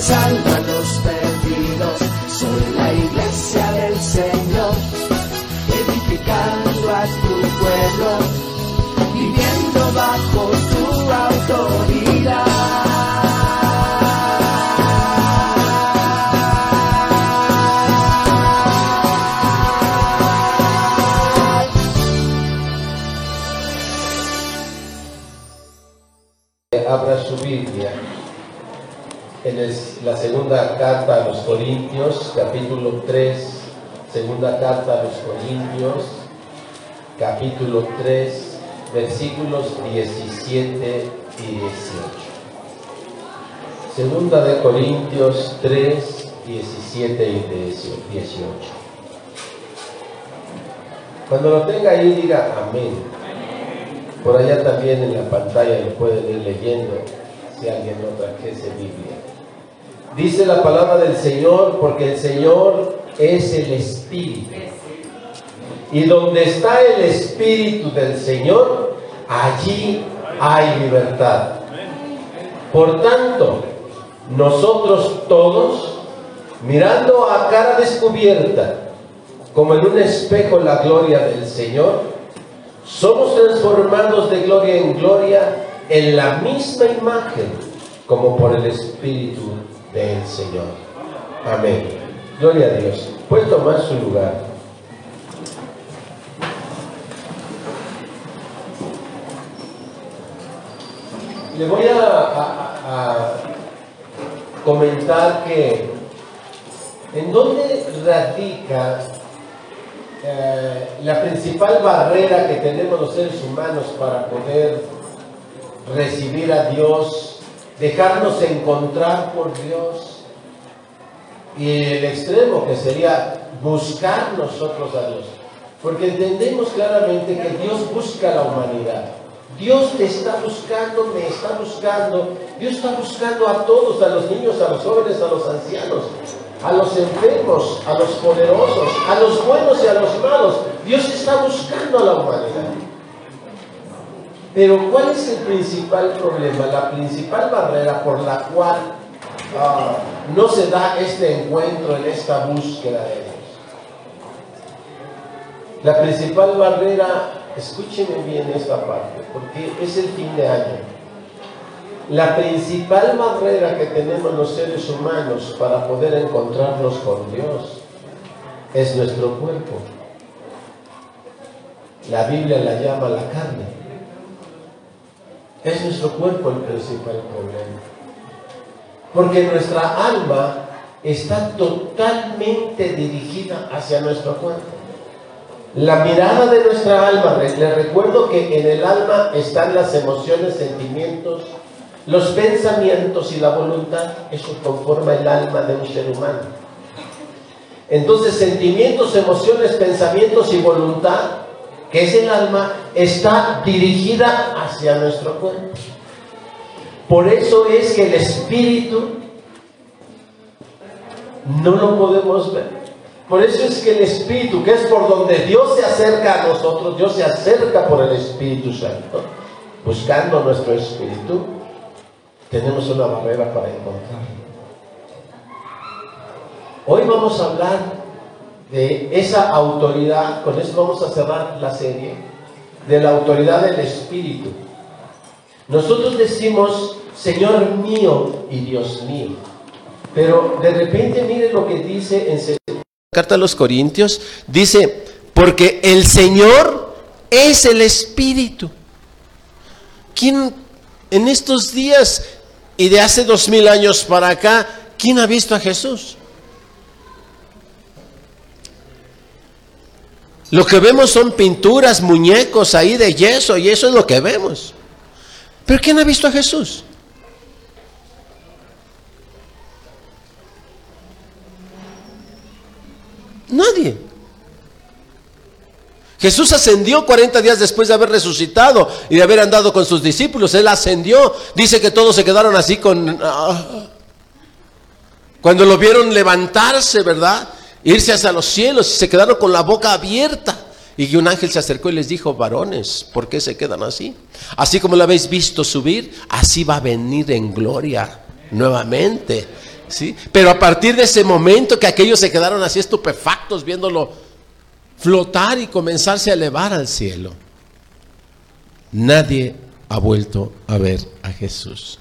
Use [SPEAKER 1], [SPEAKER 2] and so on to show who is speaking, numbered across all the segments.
[SPEAKER 1] alcanzando a los perdidos. Soy la iglesia del Señor, edificando a tu pueblo,
[SPEAKER 2] en la segunda carta a los Corintios, capítulo 3, segunda carta a los Corintios, capítulo 3, versículos 17 y 18. Segunda de Corintios 3, 17 y 18. Cuando lo tenga ahí, diga amén. Por allá también en la pantalla lo pueden ir leyendo si alguien no trajese Biblia. Dice la palabra del Señor porque el Señor es el Espíritu. Y donde está el Espíritu del Señor, allí hay libertad. Por tanto, nosotros todos, mirando a cara descubierta, como en un espejo la gloria del Señor, somos transformados de gloria en gloria en la misma imagen como por el Espíritu del Señor. Amén. Gloria a Dios. Puede tomar su lugar. Le voy a, comentar que en dónde radica eh, la principal barrera que tenemos los seres humanos para poder recibir a Dios, dejarnos encontrar por Dios, y el extremo que sería buscar nosotros a Dios, porque entendemos claramente que Dios busca a la humanidad. Dios te está buscando, me está buscando, Dios está buscando a todos, a los niños, a los jóvenes, a los ancianos, a los enfermos, a los poderosos, a los buenos y a los malos. Dios está buscando a la humanidad. Pero ¿cuál es el principal problema? La principal barrera por la cual ah, no se da este encuentro en esta búsqueda de Dios. La principal barrera, escúcheme bien esta parte, porque es el fin de año. La principal barrera que tenemos los seres humanos para poder encontrarnos con Dios es nuestro cuerpo. La Biblia la llama la carne. Es nuestro cuerpo el principal problema. Porque nuestra alma está totalmente dirigida hacia nuestro cuerpo. La mirada de nuestra alma, les recuerdo que en el alma están las emociones, sentimientos, los pensamientos y la voluntad. Eso conforma el alma de un ser humano. Entonces, sentimientos, emociones, pensamientos y voluntad, que es el alma, está dirigida hacia nuestro cuerpo. Por eso es que el espíritu no lo podemos ver. Por eso es que el Espíritu, que es por donde Dios se acerca a nosotros, Dios se acerca por el Espíritu Santo, buscando nuestro Espíritu, tenemos una barrera para encontrarlo. Hoy vamos a hablar de esa autoridad, con eso vamos a cerrar la serie, de la autoridad del Espíritu. Nosotros decimos, Señor mío y Dios mío, pero de repente miren lo que dice en carta a los Corintios, dice, porque el Señor es el Espíritu. ¿Quién en estos días y de hace dos mil años para acá, quién ha visto a Jesús? Lo que vemos son pinturas, muñecos ahí de yeso y eso es lo que vemos. Pero ¿quién ha visto a Jesús? Nadie. Jesús ascendió 40 días después de haber resucitado y de haber andado con sus discípulos. Él ascendió. Dice que todos se quedaron así con... Ah, cuando lo vieron levantarse, ¿verdad? Irse hacia los cielos y se quedaron con la boca abierta. Y un ángel se acercó y les dijo, varones, ¿por qué se quedan así? Así como lo habéis visto subir, así va a venir en gloria nuevamente. ¿sí? Pero a partir de ese momento que aquellos se quedaron así estupefactos viéndolo flotar y comenzarse a elevar al cielo, nadie ha vuelto a ver a Jesús.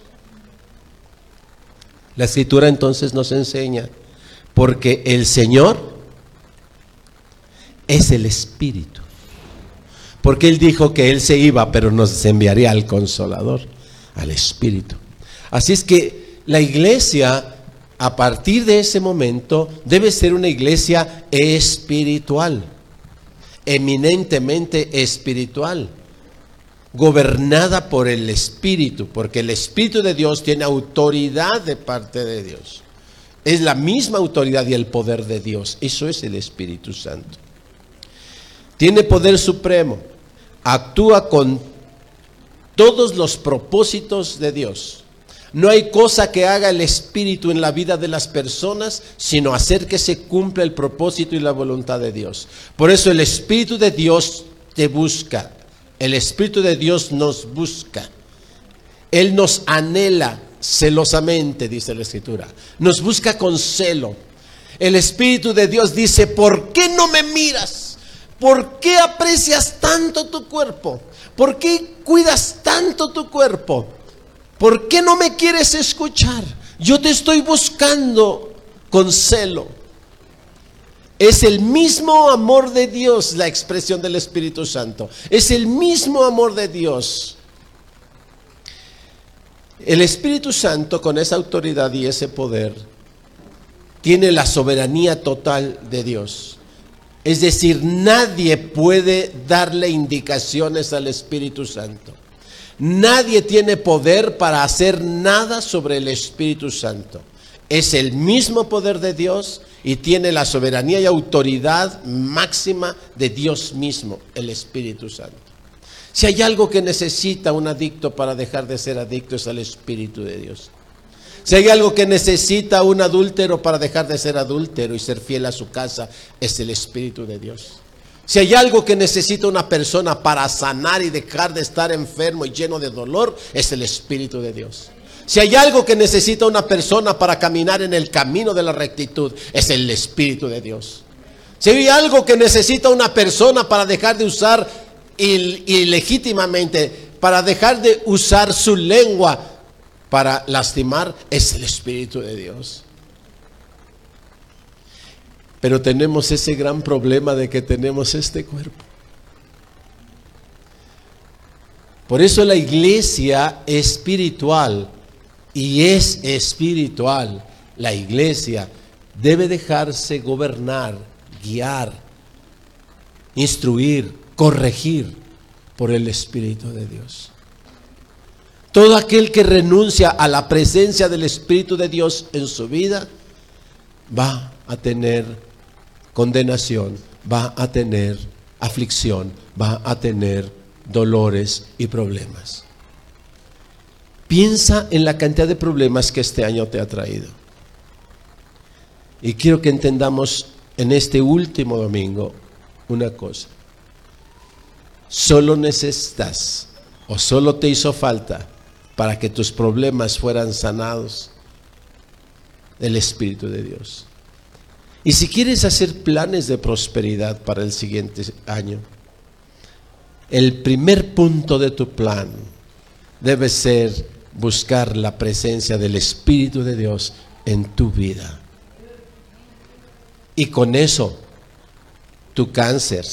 [SPEAKER 2] La escritura entonces nos enseña, porque el Señor es el Espíritu. Porque Él dijo que Él se iba, pero nos enviaría al Consolador, al Espíritu. Así es que la iglesia, a partir de ese momento, debe ser una iglesia espiritual, eminentemente espiritual gobernada por el Espíritu, porque el Espíritu de Dios tiene autoridad de parte de Dios. Es la misma autoridad y el poder de Dios. Eso es el Espíritu Santo. Tiene poder supremo. Actúa con todos los propósitos de Dios. No hay cosa que haga el Espíritu en la vida de las personas, sino hacer que se cumpla el propósito y la voluntad de Dios. Por eso el Espíritu de Dios te busca, el Espíritu de Dios nos busca. Él nos anhela celosamente, dice la Escritura. Nos busca con celo. El Espíritu de Dios dice, ¿por qué no me miras? ¿Por qué aprecias tanto tu cuerpo? ¿Por qué cuidas tanto tu cuerpo? ¿Por qué no me quieres escuchar? Yo te estoy buscando con celo. Es el mismo amor de Dios la expresión del Espíritu Santo. Es el mismo amor de Dios. El Espíritu Santo con esa autoridad y ese poder tiene la soberanía total de Dios. Es decir, nadie puede darle indicaciones al Espíritu Santo. Nadie tiene poder para hacer nada sobre el Espíritu Santo. Es el mismo poder de Dios y tiene la soberanía y autoridad máxima de Dios mismo, el Espíritu Santo. Si hay algo que necesita un adicto para dejar de ser adicto es el Espíritu de Dios. Si hay algo que necesita un adúltero para dejar de ser adúltero y ser fiel a su casa, es el Espíritu de Dios. Si hay algo que necesita una persona para sanar y dejar de estar enfermo y lleno de dolor, es el Espíritu de Dios. Si hay algo que necesita una persona para caminar en el camino de la rectitud, es el Espíritu de Dios. Si hay algo que necesita una persona para dejar de usar ilegítimamente, para dejar de usar su lengua para lastimar, es el Espíritu de Dios. Pero tenemos ese gran problema de que tenemos este cuerpo. Por eso la iglesia espiritual y es espiritual, la iglesia debe dejarse gobernar, guiar, instruir, corregir por el Espíritu de Dios. Todo aquel que renuncia a la presencia del Espíritu de Dios en su vida va a tener condenación, va a tener aflicción, va a tener dolores y problemas. Piensa en la cantidad de problemas que este año te ha traído. Y quiero que entendamos en este último domingo una cosa. Solo necesitas o solo te hizo falta para que tus problemas fueran sanados el Espíritu de Dios. Y si quieres hacer planes de prosperidad para el siguiente año, el primer punto de tu plan debe ser buscar la presencia del Espíritu de Dios en tu vida. Y con eso, tu cáncer,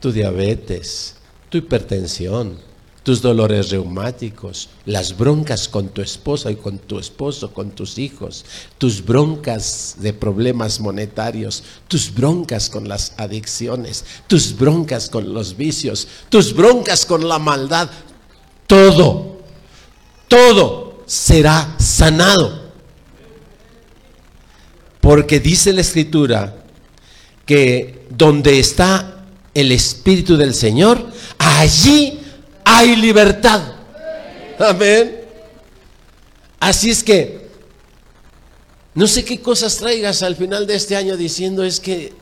[SPEAKER 2] tu diabetes, tu hipertensión, tus dolores reumáticos, las broncas con tu esposa y con tu esposo, con tus hijos, tus broncas de problemas monetarios, tus broncas con las adicciones, tus broncas con los vicios, tus broncas con la maldad, todo todo será sanado. Porque dice la escritura que donde está el Espíritu del Señor, allí hay libertad. Amén. Así es que, no sé qué cosas traigas al final de este año diciendo es que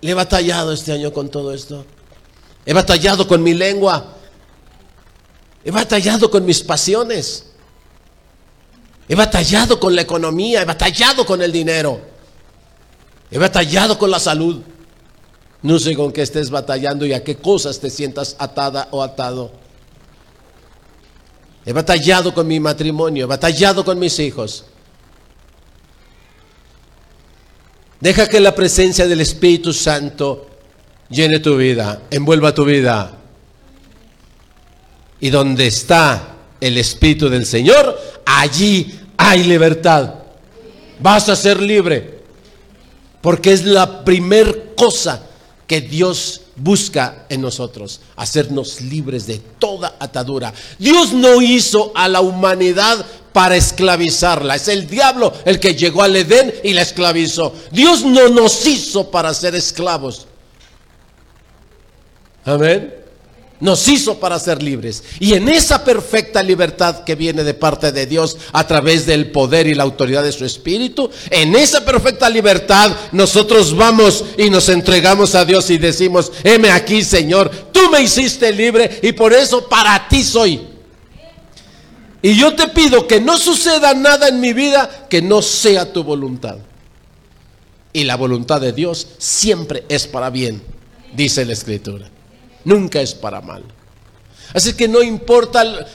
[SPEAKER 2] le he batallado este año con todo esto. He batallado con mi lengua. He batallado con mis pasiones. He batallado con la economía. He batallado con el dinero. He batallado con la salud. No sé con qué estés batallando y a qué cosas te sientas atada o atado. He batallado con mi matrimonio. He batallado con mis hijos. Deja que la presencia del Espíritu Santo llene tu vida, envuelva tu vida. Y donde está el Espíritu del Señor, allí hay libertad. Vas a ser libre. Porque es la primer cosa que Dios busca en nosotros, hacernos libres de toda atadura. Dios no hizo a la humanidad para esclavizarla. Es el diablo el que llegó al Edén y la esclavizó. Dios no nos hizo para ser esclavos. Amén. Nos hizo para ser libres. Y en esa perfecta libertad que viene de parte de Dios a través del poder y la autoridad de su Espíritu, en esa perfecta libertad nosotros vamos y nos entregamos a Dios y decimos, heme aquí Señor, tú me hiciste libre y por eso para ti soy. Y yo te pido que no suceda nada en mi vida que no sea tu voluntad. Y la voluntad de Dios siempre es para bien, dice la Escritura. Nunca es para mal. Así que no importa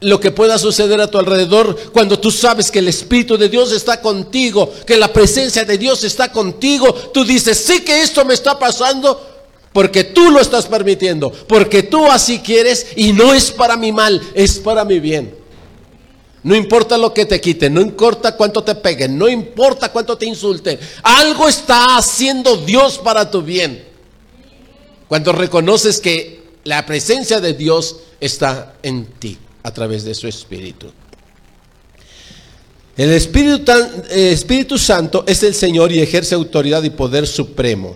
[SPEAKER 2] lo que pueda suceder a tu alrededor cuando tú sabes que el Espíritu de Dios está contigo, que la presencia de Dios está contigo, tú dices, sí que esto me está pasando porque tú lo estás permitiendo, porque tú así quieres y no es para mi mal, es para mi bien. No importa lo que te quiten, no importa cuánto te peguen, no importa cuánto te insulten. Algo está haciendo Dios para tu bien. Cuando reconoces que la presencia de Dios está en ti a través de su Espíritu. El Espíritu, eh, Espíritu Santo es el Señor y ejerce autoridad y poder supremo.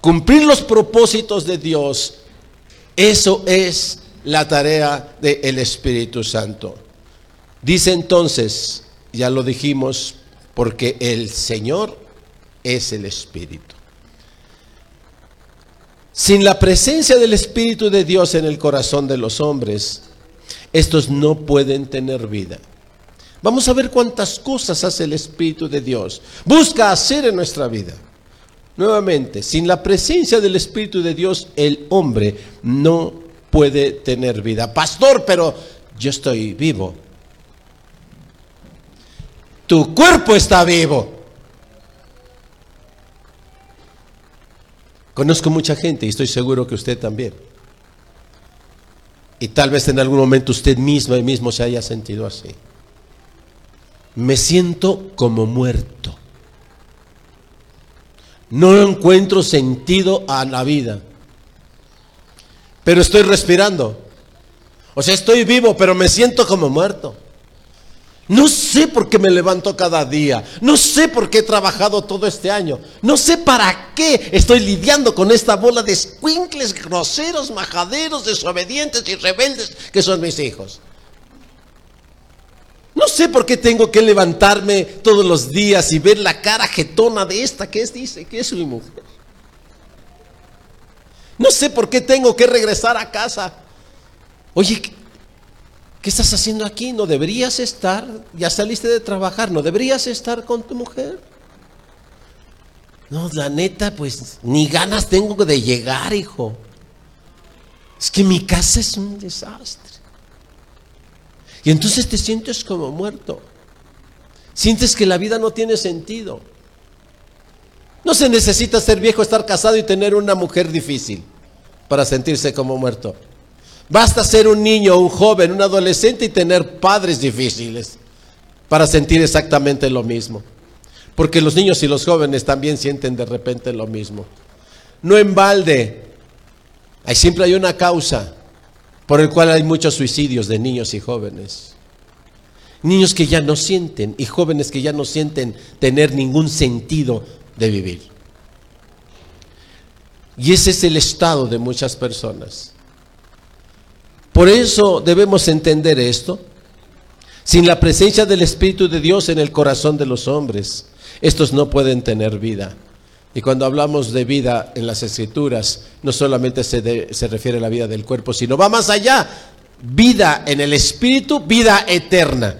[SPEAKER 2] Cumplir los propósitos de Dios, eso es la tarea del Espíritu Santo. Dice entonces, ya lo dijimos, porque el Señor es el Espíritu. Sin la presencia del Espíritu de Dios en el corazón de los hombres, estos no pueden tener vida. Vamos a ver cuántas cosas hace el Espíritu de Dios. Busca hacer en nuestra vida. Nuevamente, sin la presencia del Espíritu de Dios, el hombre no puede tener vida. Pastor, pero yo estoy vivo. Tu cuerpo está vivo. Conozco mucha gente y estoy seguro que usted también. Y tal vez en algún momento usted mismo y mismo se haya sentido así. Me siento como muerto. No encuentro sentido a la vida. Pero estoy respirando. O sea, estoy vivo, pero me siento como muerto. No sé por qué me levanto cada día. No sé por qué he trabajado todo este año. No sé para qué estoy lidiando con esta bola de squinkles groseros, majaderos, desobedientes y rebeldes que son mis hijos. No sé por qué tengo que levantarme todos los días y ver la cara jetona de esta que es, dice, que es mi mujer. No sé por qué tengo que regresar a casa. Oye, ¿Qué estás haciendo aquí? No deberías estar, ya saliste de trabajar, no deberías estar con tu mujer. No, la neta, pues ni ganas tengo de llegar, hijo. Es que mi casa es un desastre. Y entonces te sientes como muerto. Sientes que la vida no tiene sentido. No se necesita ser viejo, estar casado y tener una mujer difícil para sentirse como muerto. Basta ser un niño, un joven, un adolescente y tener padres difíciles para sentir exactamente lo mismo. Porque los niños y los jóvenes también sienten de repente lo mismo. No en balde, hay, siempre hay una causa por el cual hay muchos suicidios de niños y jóvenes. Niños que ya no sienten y jóvenes que ya no sienten tener ningún sentido de vivir. Y ese es el estado de muchas personas. Por eso debemos entender esto. Sin la presencia del Espíritu de Dios en el corazón de los hombres, estos no pueden tener vida. Y cuando hablamos de vida en las escrituras, no solamente se, se, refiere a la vida del cuerpo, sino va más allá. Vida en el Espíritu, vida eterna.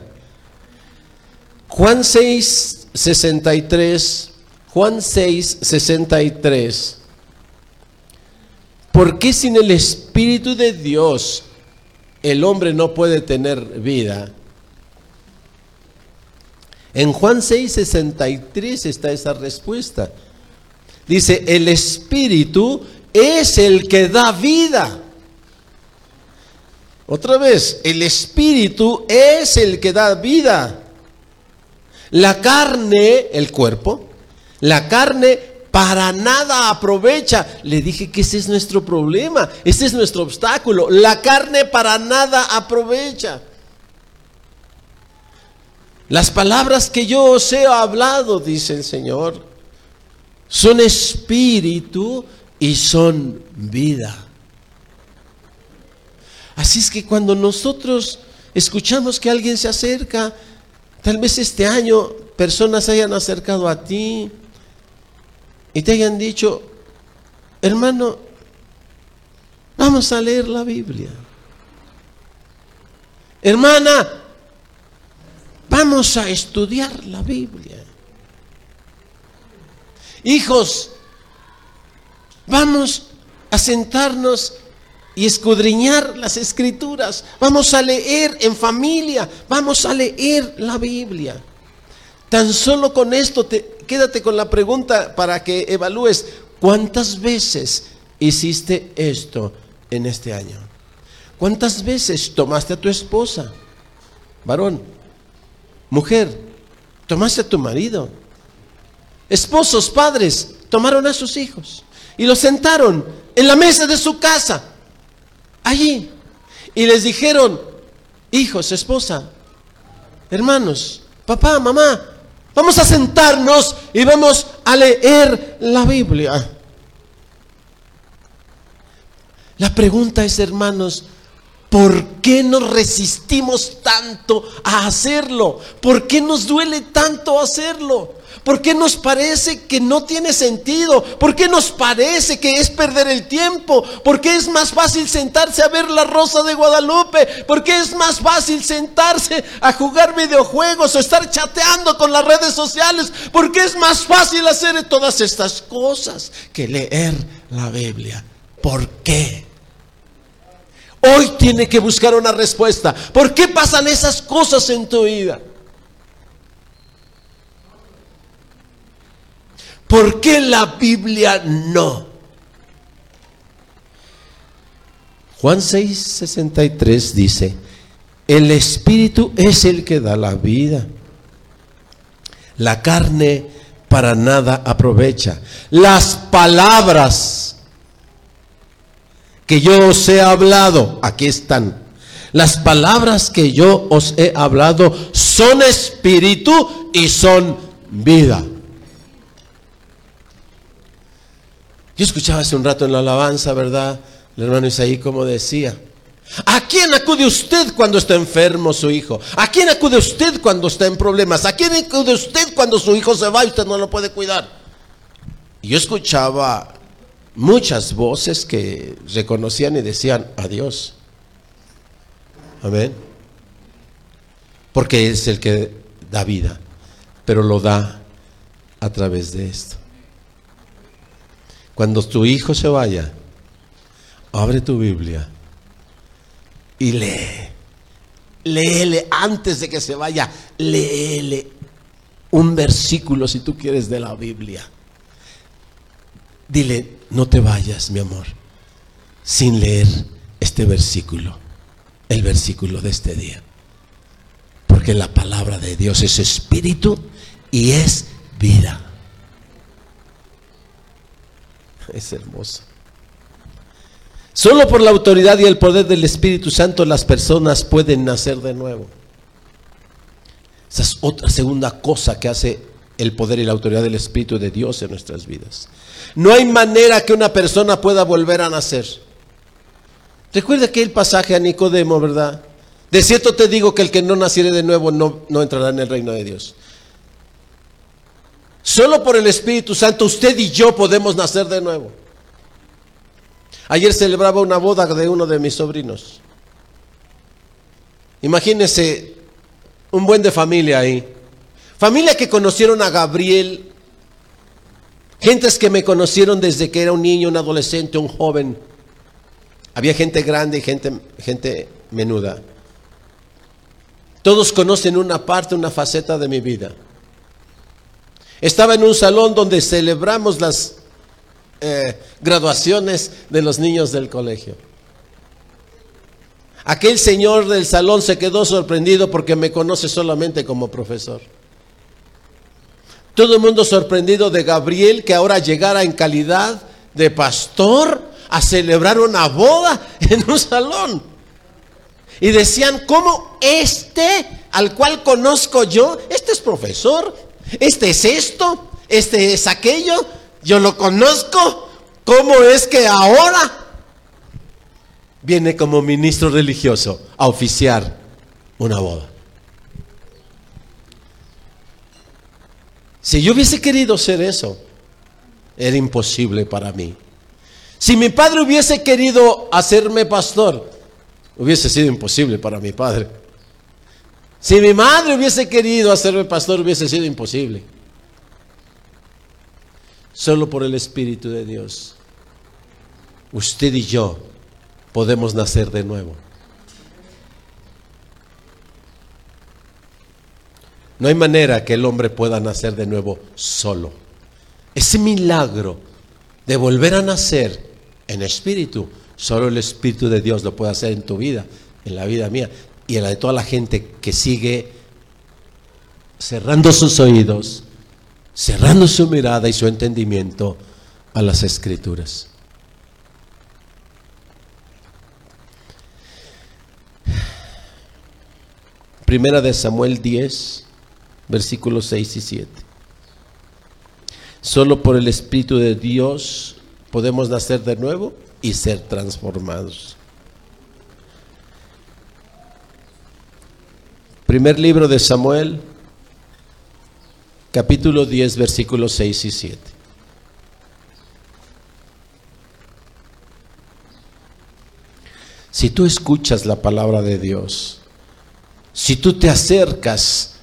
[SPEAKER 2] Juan 6, 63. Juan 6, 63. ¿Por qué sin el Espíritu de Dios el hombre no puede tener vida? En Juan 6, 63 está esa respuesta. Dice, el Espíritu es el que da vida. Otra vez, el Espíritu es el que da vida. La carne, el cuerpo, la carne para nada aprovecha. Le dije que ese es nuestro problema, ese es nuestro obstáculo. La carne para nada aprovecha. Las palabras que yo os he hablado, dice el Señor, son espíritu y son vida. Así es que cuando nosotros escuchamos que alguien se acerca, tal vez este año personas se hayan acercado a ti y te hayan dicho, hermano, vamos a leer la Biblia. Hermana, Vamos a estudiar la Biblia. Hijos, vamos a sentarnos y escudriñar las escrituras. Vamos a leer en familia, vamos a leer la Biblia. Tan solo con esto, te, quédate con la pregunta para que evalúes cuántas veces hiciste esto en este año. ¿Cuántas veces tomaste a tu esposa, varón? Mujer, tomaste a tu marido. Esposos, padres, tomaron a sus hijos y los sentaron en la mesa de su casa, allí, y les dijeron, hijos, esposa, hermanos, papá, mamá, vamos a sentarnos y vamos a leer la Biblia. La pregunta es, hermanos, ¿Por qué nos resistimos tanto a hacerlo? ¿Por qué nos duele tanto hacerlo? ¿Por qué nos parece que no tiene sentido? ¿Por qué nos parece que es perder el tiempo? ¿Por qué es más fácil sentarse a ver la Rosa de Guadalupe? ¿Por qué es más fácil sentarse a jugar videojuegos o estar chateando con las redes sociales? ¿Por qué es más fácil hacer todas estas cosas que leer la Biblia? ¿Por qué? Hoy tiene que buscar una respuesta. ¿Por qué pasan esas cosas en tu vida? ¿Por qué la Biblia no? Juan 6, 63 dice, el Espíritu es el que da la vida. La carne para nada aprovecha. Las palabras que yo os he hablado, aquí están. Las palabras que yo os he hablado son espíritu y son vida. Yo escuchaba hace un rato en la alabanza, ¿verdad? El hermano Isaí como decía, ¿A quién acude usted cuando está enfermo su hijo? ¿A quién acude usted cuando está en problemas? ¿A quién acude usted cuando su hijo se va y usted no lo puede cuidar? Y yo escuchaba muchas voces que reconocían y decían adiós. Amén. Porque es el que da vida, pero lo da a través de esto. Cuando tu hijo se vaya, abre tu Biblia y lee. Léele antes de que se vaya, léele un versículo si tú quieres de la Biblia. Dile, no te vayas, mi amor, sin leer este versículo, el versículo de este día. Porque la palabra de Dios es espíritu y es vida. Es hermoso. Solo por la autoridad y el poder del Espíritu Santo las personas pueden nacer de nuevo. Esa es otra segunda cosa que hace el poder y la autoridad del Espíritu de Dios en nuestras vidas. No hay manera que una persona pueda volver a nacer. Recuerda aquel pasaje a Nicodemo, ¿verdad? De cierto te digo que el que no naciere de nuevo no, no entrará en el reino de Dios. Solo por el Espíritu Santo usted y yo podemos nacer de nuevo. Ayer celebraba una boda de uno de mis sobrinos. Imagínense un buen de familia ahí. Familia que conocieron a Gabriel. Gentes que me conocieron desde que era un niño, un adolescente, un joven. Había gente grande y gente, gente menuda. Todos conocen una parte, una faceta de mi vida. Estaba en un salón donde celebramos las eh, graduaciones de los niños del colegio. Aquel señor del salón se quedó sorprendido porque me conoce solamente como profesor. Todo el mundo sorprendido de Gabriel que ahora llegara en calidad de pastor a celebrar una boda en un salón. Y decían, ¿cómo este al cual conozco yo, este es profesor, este es esto, este es aquello, yo lo conozco, ¿cómo es que ahora viene como ministro religioso a oficiar una boda? Si yo hubiese querido ser eso, era imposible para mí. Si mi padre hubiese querido hacerme pastor, hubiese sido imposible para mi padre. Si mi madre hubiese querido hacerme pastor, hubiese sido imposible. Solo por el Espíritu de Dios, usted y yo podemos nacer de nuevo. No hay manera que el hombre pueda nacer de nuevo solo. Ese milagro de volver a nacer en espíritu, solo el Espíritu de Dios lo puede hacer en tu vida, en la vida mía y la de toda la gente que sigue cerrando sus oídos, cerrando su mirada y su entendimiento a las escrituras. Primera de Samuel 10, versículos 6 y 7. Solo por el Espíritu de Dios podemos nacer de nuevo y ser transformados. Primer libro de Samuel, capítulo 10, versículos 6 y 7. Si tú escuchas la palabra de Dios, si tú te acercas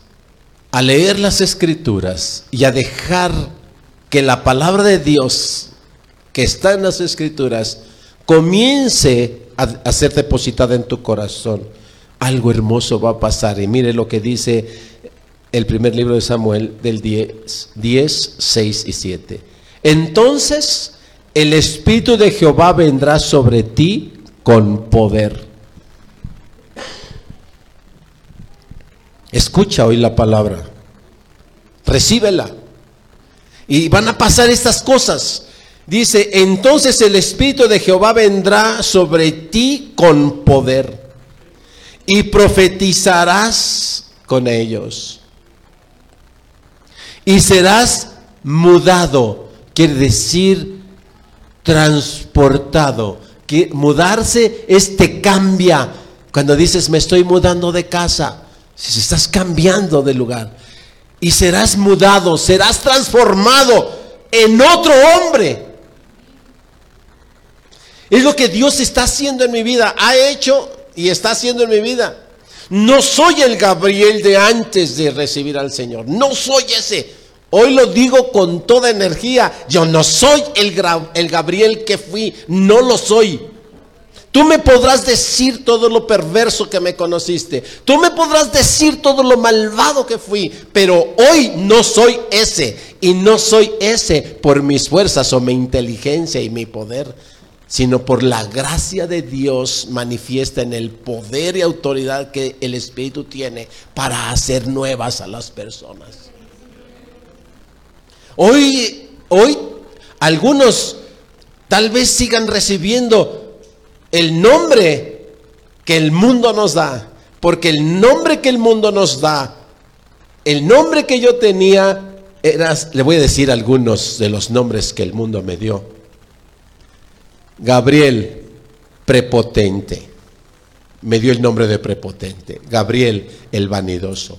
[SPEAKER 2] a leer las escrituras y a dejar que la palabra de Dios que está en las escrituras comience a, ser depositada en tu corazón, algo hermoso va a pasar. Y mire lo que dice el primer libro de Samuel del 10, 10 6 y 7. Entonces el Espíritu de Jehová vendrá sobre ti con poder. Escucha hoy la palabra, recíbela. Y van a pasar estas cosas. Dice, entonces el Espíritu de Jehová vendrá sobre ti con poder y profetizarás con ellos. Y serás mudado, quiere decir transportado. Que mudarse es te cambia. Cuando dices me estoy mudando de casa, si estás cambiando de lugar. Y serás mudado, serás transformado en otro hombre. Es lo que Dios está haciendo en mi vida. Ha hecho y está haciendo en mi vida. No soy el Gabriel de antes de recibir al Señor. No soy ese. Hoy lo digo con toda energía. Yo no soy el, el Gabriel que fui. No lo soy. Tú me podrás decir todo lo perverso que me conociste. Tú me podrás decir todo lo malvado que fui. Pero hoy no soy ese. Y no soy ese por mis fuerzas o mi inteligencia y mi poder sino por la gracia de Dios manifiesta en el poder y autoridad que el Espíritu tiene para hacer nuevas a las personas. Hoy, hoy algunos tal vez sigan recibiendo el nombre que el mundo nos da, porque el nombre que el mundo nos da el nombre que yo tenía era, le voy a decir algunos de los nombres que el mundo me dio. Gabriel, prepotente. Me dio el nombre de prepotente. Gabriel, el vanidoso.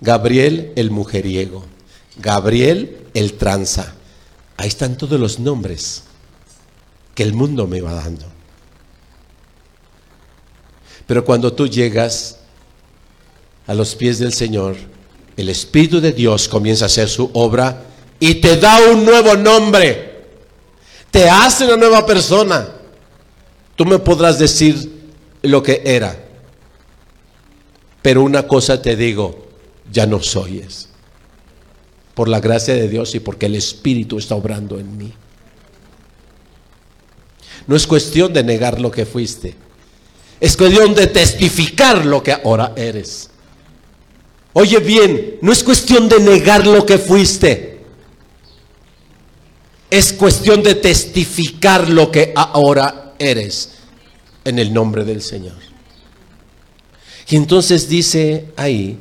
[SPEAKER 2] Gabriel, el mujeriego. Gabriel, el tranza. Ahí están todos los nombres que el mundo me va dando. Pero cuando tú llegas a los pies del Señor, el Espíritu de Dios comienza a hacer su obra y te da un nuevo nombre. Te hace una nueva persona. Tú me podrás decir lo que era. Pero una cosa te digo, ya no soy. Por la gracia de Dios y porque el Espíritu está obrando en mí. No es cuestión de negar lo que fuiste. Es cuestión de testificar lo que ahora eres. Oye bien, no es cuestión de negar lo que fuiste. Es cuestión de testificar lo que ahora eres en el nombre del Señor. Y entonces dice ahí,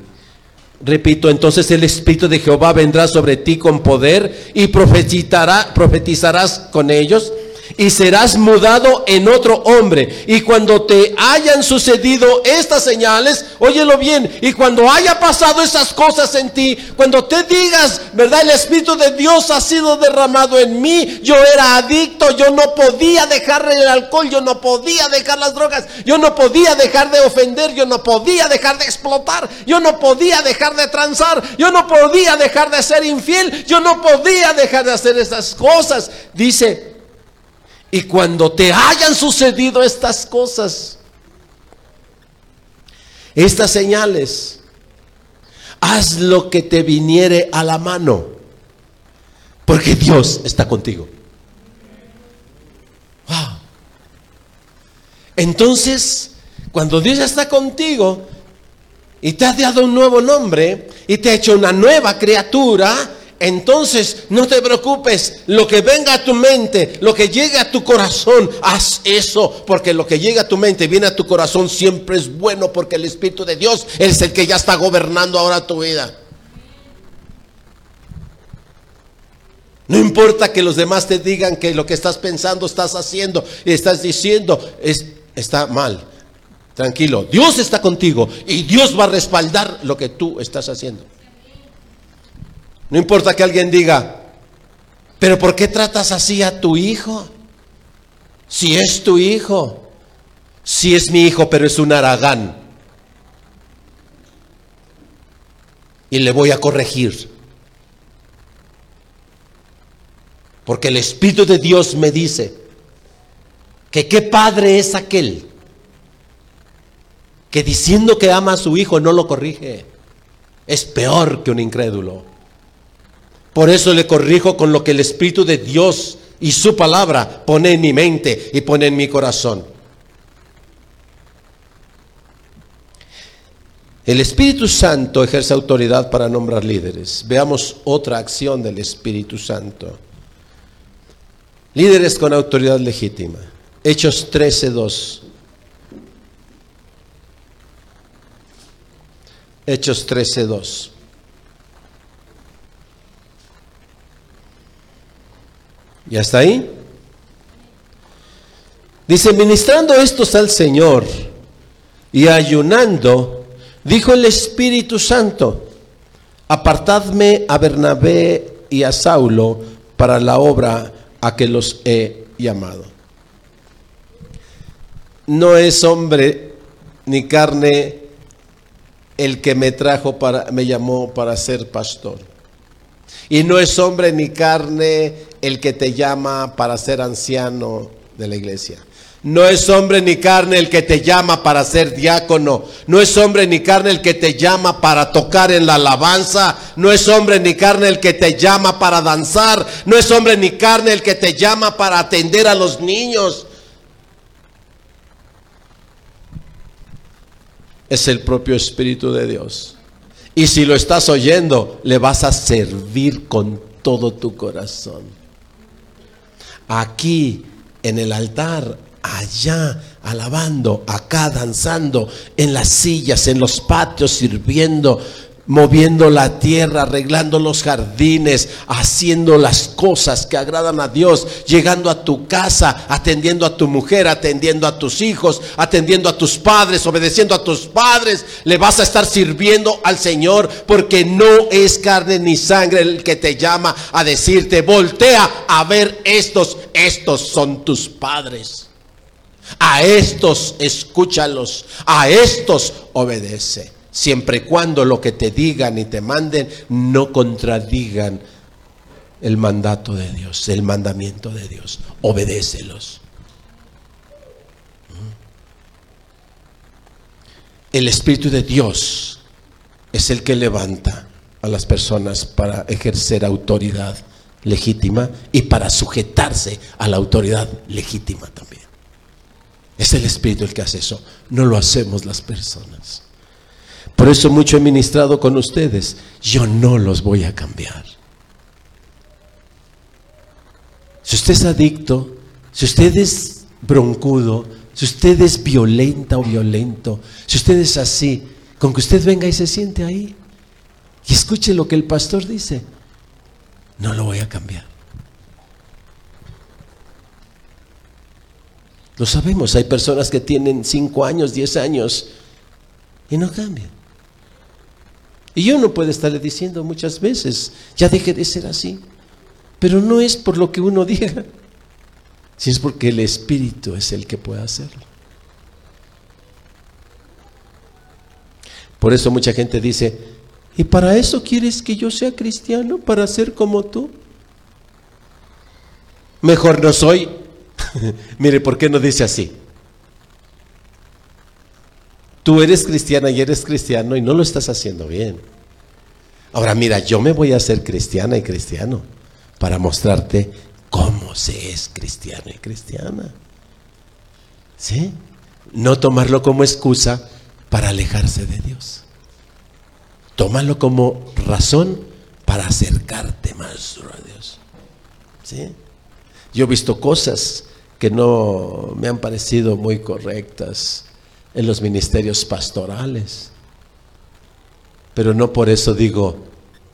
[SPEAKER 2] repito, entonces el Espíritu de Jehová vendrá sobre ti con poder y profetizará, profetizarás con ellos y serás mudado en otro hombre. Y cuando te hayan sucedido estas señales, óyelo bien, y cuando haya pasado esas cosas en ti, cuando te digas, ¿verdad? El Espíritu de Dios ha sido derramado en mí, yo era adicto, yo no podía dejar el alcohol, yo no podía dejar las drogas, yo no podía dejar de ofender, yo no podía dejar de explotar, yo no podía dejar de transar, yo no podía dejar de ser infiel, yo no podía dejar de hacer esas cosas. Dice, y cuando te hayan sucedido estas cosas, estas señales, haz lo que te viniere a la mano, porque Dios está contigo. Wow. Entonces, cuando Dios está contigo y te ha dado un nuevo nombre y te ha hecho una nueva criatura, entonces, no te preocupes, lo que venga a tu mente, lo que llegue a tu corazón, haz eso, porque lo que llega a tu mente, viene a tu corazón, siempre es bueno, porque el Espíritu de Dios es el que ya está gobernando ahora tu vida. No importa que los demás te digan que lo que estás pensando, estás haciendo y estás diciendo, es, está mal. Tranquilo, Dios está contigo y Dios va a respaldar lo que tú estás haciendo. No importa que alguien diga, pero ¿por qué tratas así a tu hijo? Si es tu hijo, si es mi hijo, pero es un aragán. Y le voy a corregir. Porque el Espíritu de Dios me dice que qué padre es aquel que diciendo que ama a su hijo no lo corrige. Es peor que un incrédulo. Por eso le corrijo con lo que el Espíritu de Dios y su palabra pone en mi mente y pone en mi corazón. El Espíritu Santo ejerce autoridad para nombrar líderes. Veamos otra acción del Espíritu Santo. Líderes con autoridad legítima. Hechos 13.2. Hechos 13.2. ¿Y hasta ahí? Dice, ministrando estos al Señor y ayunando, dijo el Espíritu Santo, apartadme a Bernabé y a Saulo para la obra a que los he llamado. No es hombre ni carne el que me trajo para, me llamó para ser pastor. Y no es hombre ni carne el que te llama para ser anciano de la iglesia. No es hombre ni carne el que te llama para ser diácono. No es hombre ni carne el que te llama para tocar en la alabanza. No es hombre ni carne el que te llama para danzar. No es hombre ni carne el que te llama para atender a los niños. Es el propio Espíritu de Dios. Y si lo estás oyendo, le vas a servir con todo tu corazón aquí en el altar, allá alabando, acá danzando, en las sillas, en los patios sirviendo, moviendo la tierra, arreglando los jardines, haciendo las cosas que agradan a Dios, llegando a tu casa, atendiendo a tu mujer, atendiendo a tus hijos, atendiendo a tus padres, obedeciendo a tus padres, le vas a estar sirviendo al Señor porque no es carne ni sangre el que te llama a decirte, voltea a ver estos, estos son tus padres. A estos escúchalos, a estos obedece siempre y cuando lo que te digan y te manden no contradigan el mandato de Dios, el mandamiento de Dios. Obedécelos. ¿Mm? El Espíritu de Dios es el que levanta a las personas para ejercer autoridad legítima y para sujetarse a la autoridad legítima también. Es el Espíritu el que hace eso, no lo hacemos las personas. Por eso mucho he ministrado con ustedes. Yo no los voy a cambiar. Si usted es adicto, si usted es broncudo, si usted es violenta o violento, si usted es así, con que usted venga y se siente ahí y escuche lo que el pastor dice, no lo voy a cambiar. Lo sabemos, hay personas que tienen 5 años, 10 años y no cambian. Y uno puede estarle diciendo muchas veces, ya deje de ser así. Pero no es por lo que uno diga, sino es porque el Espíritu es el que puede hacerlo. Por eso mucha gente dice, ¿y para eso quieres que yo sea cristiano? ¿Para ser como tú? Mejor no soy. Mire, ¿por qué no dice así? Tú eres cristiana y eres cristiano y no lo estás haciendo bien. Ahora mira, yo me voy a hacer cristiana y cristiano para mostrarte cómo se es cristiano y cristiana. ¿Sí? No tomarlo como excusa para alejarse de Dios. Tómalo como razón para acercarte más a Dios. ¿Sí? Yo he visto cosas que no me han parecido muy correctas en los ministerios pastorales. Pero no por eso digo,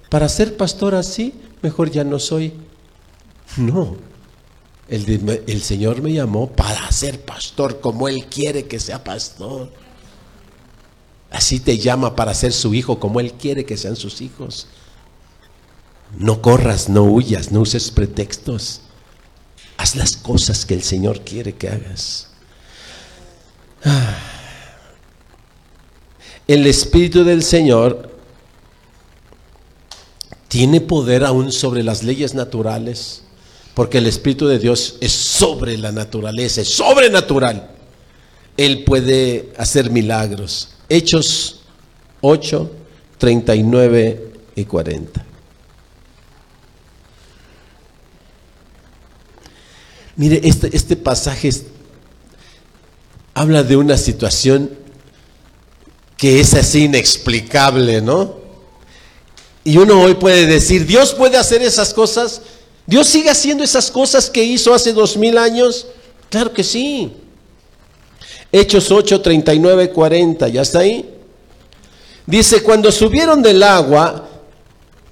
[SPEAKER 2] para ser pastor así, mejor ya no soy. No, el, el, Señor me llamó para ser pastor como Él quiere que sea pastor. Así te llama para ser su hijo como Él quiere que sean sus hijos. No corras, no huyas, no uses pretextos. Haz las cosas que el Señor quiere que hagas. Ah el Espíritu del Señor tiene poder aún sobre las leyes naturales, porque el Espíritu de Dios es sobre la naturaleza, es sobrenatural. Él puede hacer milagros. Hechos 8, 39 y 40. Mire, este, este pasaje habla de una situación que es así inexplicable, ¿no? Y uno hoy puede decir, Dios puede hacer esas cosas. Dios sigue haciendo esas cosas que hizo hace dos mil años. Claro que sí. Hechos 8, 39, 40, ¿ya está ahí? Dice, cuando subieron del agua,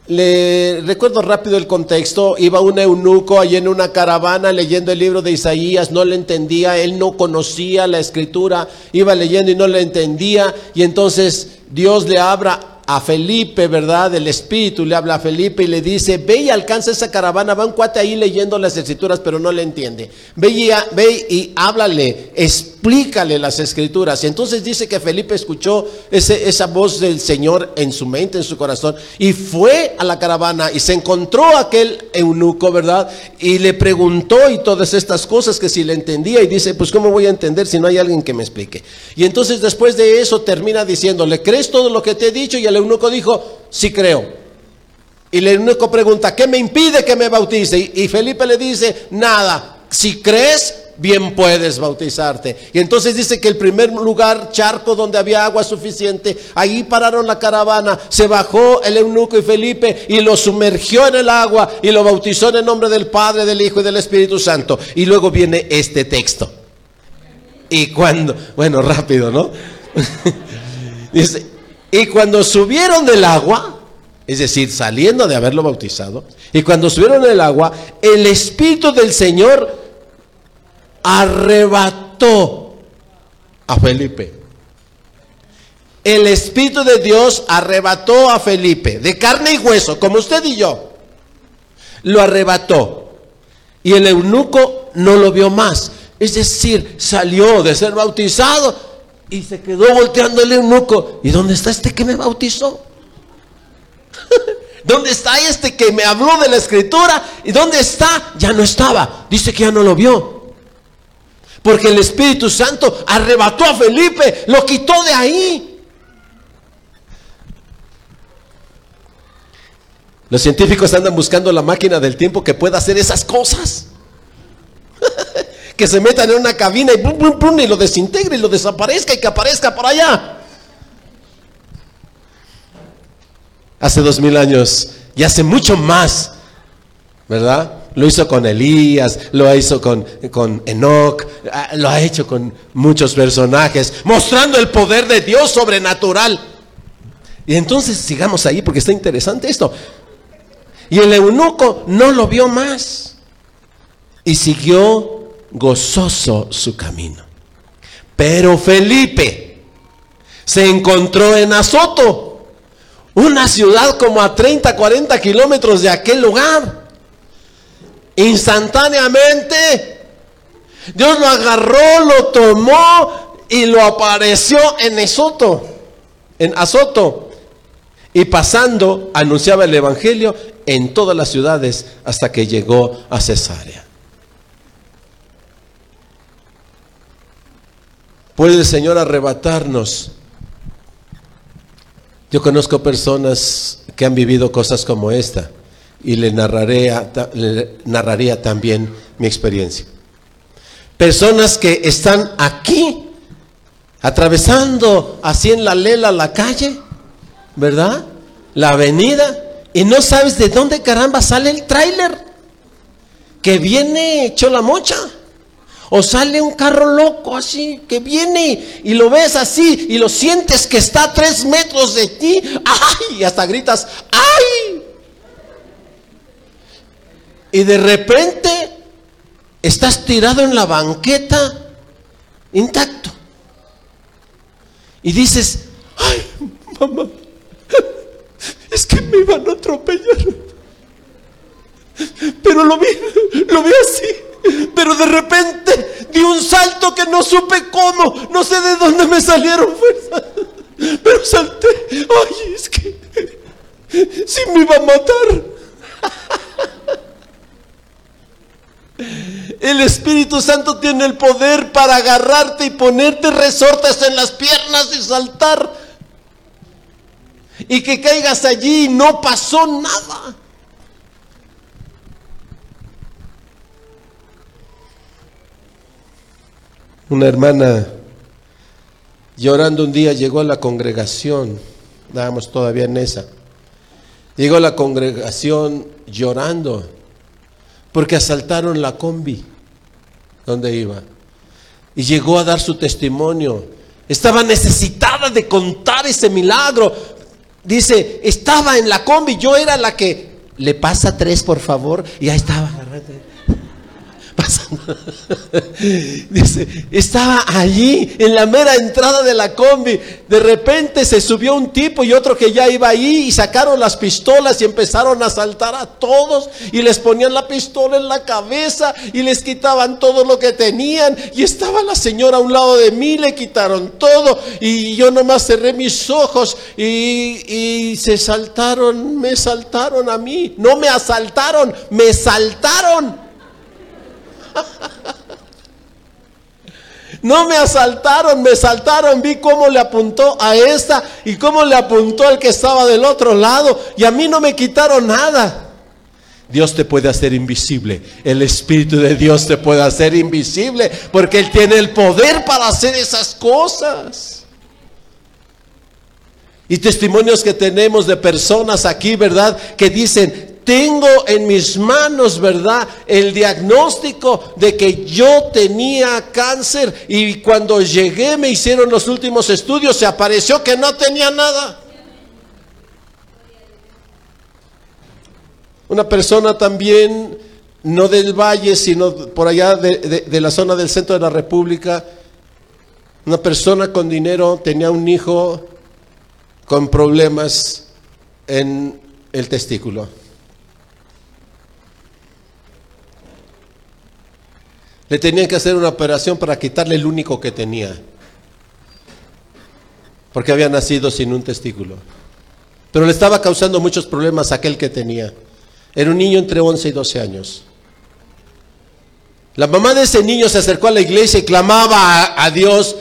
[SPEAKER 2] le recuerdo rápido el contexto, iba un eunuco allí en una caravana leyendo el libro de Isaías, no le entendía, él no conocía la escritura, iba leyendo y no le entendía, y entonces Dios le abra a Felipe, ¿verdad? El Espíritu le habla a Felipe y le dice, ve y alcanza esa caravana, va un cuate ahí leyendo las escrituras, pero no le entiende. Ve y, ve y háblale, explícale las escrituras. Y entonces dice que Felipe escuchó ese, esa voz del Señor en su mente, en su corazón, y fue a la caravana y se encontró aquel eunuco, ¿verdad? Y le preguntó y todas estas cosas que si le entendía y dice, pues ¿cómo voy a entender si no hay alguien que me explique? Y entonces después de eso termina diciéndole, ¿crees todo lo que te he dicho? Y eunuco dijo, sí creo. Y el eunuco pregunta, ¿qué me impide que me bautice? Y, Felipe le dice, nada, si crees, bien puedes bautizarte. Y entonces dice que el primer lugar, charco donde había agua suficiente, ahí pararon la caravana, se bajó el eunuco y Felipe y lo sumergió en el agua y lo bautizó en el nombre del Padre, del Hijo y del Espíritu Santo. Y luego viene este texto. Y cuando, bueno, rápido, ¿no? dice, Y cuando subieron del agua, es decir, saliendo de haberlo bautizado, y cuando subieron del agua, el Espíritu del Señor arrebató a Felipe. El Espíritu de Dios arrebató a Felipe, de carne y hueso, como usted y yo. Lo arrebató. Y el eunuco no lo vio más. Es decir, salió de ser bautizado y se quedó volteando el eunuco. ¿Y dónde está este que me bautizó? ¿Dónde está este que me habló de la escritura? ¿Y dónde está? Ya no estaba. Dice que ya no lo vio. Porque el Espíritu Santo arrebató a Felipe, lo quitó de ahí. Los científicos andan buscando la máquina del tiempo que pueda hacer esas cosas. que se metan en una cabina y, y lo desintegre y lo desaparezca y que aparezca por allá. Hace dos mil años y hace mucho más, ¿verdad? Lo hizo con Elías, lo hizo con, con Enoch, ah, lo ha hecho con muchos personajes, mostrando el poder de Dios sobrenatural. Y entonces sigamos ahí porque está interesante esto. Y el eunuco no lo vio más y siguió gozoso su camino. Pero Felipe se encontró en Azoto, una ciudad como a 30, 40 kilómetros de aquel lugar. Instantáneamente, Dios lo agarró, lo tomó y lo apareció en Azoto, en Azoto. Y pasando, anunciaba el Evangelio en todas las ciudades hasta que llegó a Cesarea. ¿Puede el Señor arrebatarnos? Yo conozco personas que han vivido cosas como esta y le narraré, le narraría también mi experiencia. Personas que están aquí, atravesando así en la lela la calle, ¿verdad? La avenida, y no sabes de dónde caramba sale el tráiler que viene hecho la mocha. O sale un carro loco así, que viene y lo ves así y lo sientes que está a tres metros de ti. ¡Ay! Y hasta gritas, ¡ay! Y de repente estás tirado en la banqueta intacto. Y dices, ¡ay, mamá! es que me iban a atropellar. Pero lo vi, lo vi así. Pero de repente di un salto que no supe cómo, no sé de dónde me salieron fuerzas. Pero salté. Ay, es que si me iba a matar. El Espíritu Santo tiene el poder para agarrarte y ponerte resortes en las piernas y saltar y que caigas allí y no pasó nada. Una hermana llorando un día llegó a la congregación, estábamos todavía en esa, llegó a la congregación llorando porque asaltaron la combi donde iba y llegó a dar su testimonio. Estaba necesitada de contar ese milagro, Dice, estaba en la combi, yo era la que le pasa tres, por favor, y ahí estaba. Dice, estaba allí en la mera entrada de la combi. De repente se subió un tipo y otro que ya iba ahí y sacaron las pistolas y empezaron a asaltar a todos y les ponían la pistola en la cabeza y les quitaban todo lo que tenían. Y estaba la señora a un lado de mí, le quitaron todo y yo nomás cerré mis ojos y, y se saltaron, me saltaron a mí. No me asaltaron, me saltaron. No me asaltaron, me saltaron, vi cómo le apuntó a esta y cómo le apuntó al que estaba del otro lado y a mí no me quitaron nada. Dios te puede hacer invisible, el Espíritu de Dios te puede hacer invisible porque Él tiene el poder para hacer esas cosas. Y testimonios que tenemos de personas aquí, ¿verdad? Que dicen, tengo en mis manos, ¿verdad? El diagnóstico de que yo tenía cáncer y cuando llegué me hicieron los últimos estudios, se apareció que no tenía nada. Una persona también, no del valle, sino por allá de, de, la zona del centro de la República, una persona con dinero tenía un hijo con problemas en el testículo. Le tenían que hacer una operación para quitarle el único que tenía, porque había nacido sin un testículo. Pero le estaba causando muchos problemas aquel que tenía. Era un niño entre 11 y 12 años. La mamá de ese niño se acercó a la iglesia y clamaba a, a Dios,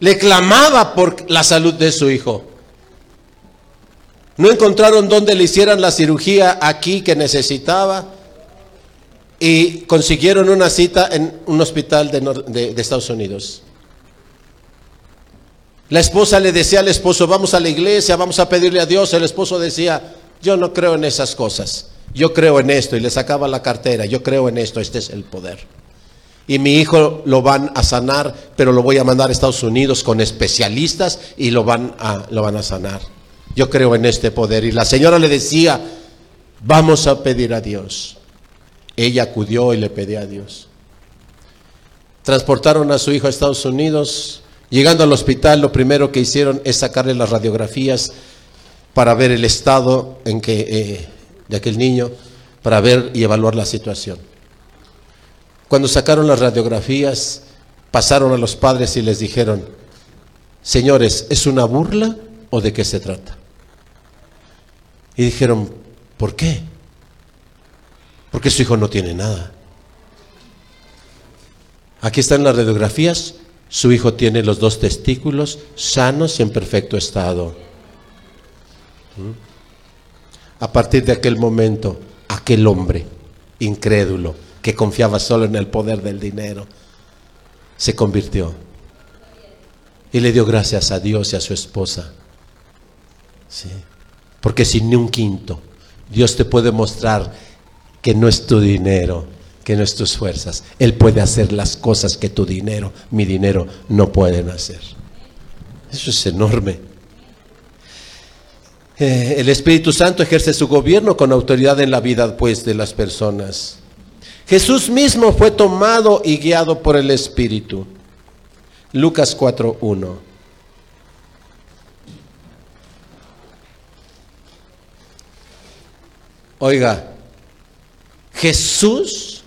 [SPEAKER 2] le clamaba por la salud de su hijo. No encontraron dónde le hicieran la cirugía aquí que necesitaba y consiguieron una cita en un hospital de, Estados Unidos. La esposa le decía al esposo, vamos a la iglesia, vamos a pedirle a Dios. El esposo decía, yo no creo en esas cosas, yo creo en esto. Y le sacaba la cartera, yo creo en esto, este es el poder. Y mi hijo lo van a sanar, pero lo voy a mandar a Estados Unidos con especialistas y lo van a, lo van a sanar. Yo creo en este poder. Y la señora le decía, vamos a pedir a Dios. Ella acudió y le pedía a Dios. Transportaron a su hijo a Estados Unidos. Llegando al hospital, lo primero que hicieron es sacarle las radiografías para ver el estado en que, eh, de aquel niño, para ver y evaluar la situación. Cuando sacaron las radiografías, pasaron a los padres y les dijeron, señores, ¿es una burla o de qué se trata? Y dijeron, ¿por qué? Porque su hijo no tiene nada. Aquí están las radiografías. Su hijo tiene los dos testículos sanos y en perfecto estado. ¿Mm? A partir de aquel momento, aquel hombre incrédulo que confiaba solo en el poder del dinero, se convirtió y le dio gracias a Dios y a su esposa. Porque sin ni un quinto, Dios te puede mostrar que no es tu dinero, que no es tus fuerzas. Él puede hacer las cosas que tu dinero, mi dinero, no pueden hacer. Eso es enorme. Eh, el Espíritu Santo ejerce su gobierno con autoridad en la vida pues de las personas. Jesús mismo fue tomado y guiado por el Espíritu. Lucas 4.1. Oiga, Jesús